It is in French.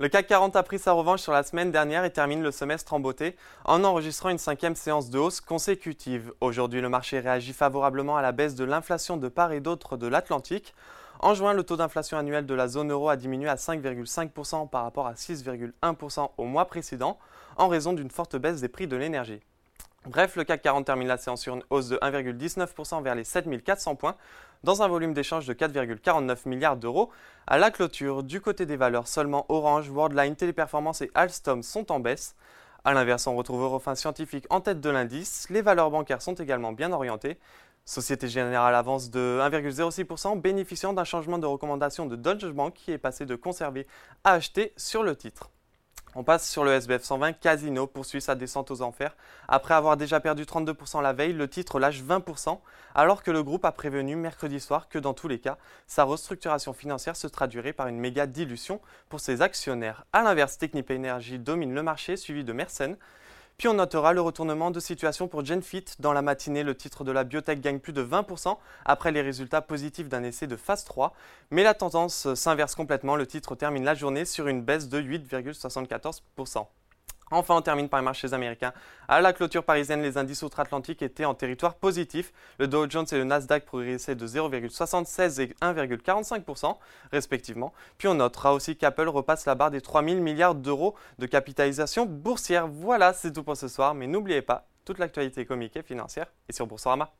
Le CAC 40 a pris sa revanche sur la semaine dernière et termine le semestre en beauté en enregistrant une cinquième séance de hausse consécutive. Aujourd'hui, le marché réagit favorablement à la baisse de l'inflation de part et d'autre de l'Atlantique. En juin, le taux d'inflation annuel de la zone euro a diminué à 5,5% par rapport à 6,1% au mois précédent en raison d'une forte baisse des prix de l'énergie. Bref, le CAC 40 termine la séance sur une hausse de 1,19% vers les 7400 points, dans un volume d'échange de 4,49 milliards d'euros. À la clôture, du côté des valeurs, seulement Orange, Worldline, Téléperformance et Alstom sont en baisse. A l'inverse, on retrouve Eurofin Scientifique en tête de l'indice. Les valeurs bancaires sont également bien orientées. Société Générale avance de 1,06%, bénéficiant d'un changement de recommandation de Deutsche Bank qui est passé de conserver à acheter sur le titre. On passe sur le SBF 120. Casino poursuit sa descente aux enfers. Après avoir déjà perdu 32% la veille, le titre lâche 20%, alors que le groupe a prévenu mercredi soir que dans tous les cas, sa restructuration financière se traduirait par une méga dilution pour ses actionnaires. A l'inverse, Technip Energy domine le marché, suivi de Mersenne. Puis on notera le retournement de situation pour GenFit. Dans la matinée, le titre de la biotech gagne plus de 20% après les résultats positifs d'un essai de phase 3. Mais la tendance s'inverse complètement. Le titre termine la journée sur une baisse de 8,74%. Enfin, on termine par les marchés américains. À la clôture parisienne, les indices outre-Atlantique étaient en territoire positif. Le Dow Jones et le Nasdaq progressaient de 0,76 et 1,45% respectivement. Puis on notera aussi qu'Apple repasse la barre des 3000 milliards d'euros de capitalisation boursière. Voilà, c'est tout pour ce soir. Mais n'oubliez pas, toute l'actualité économique et financière est sur Boursorama.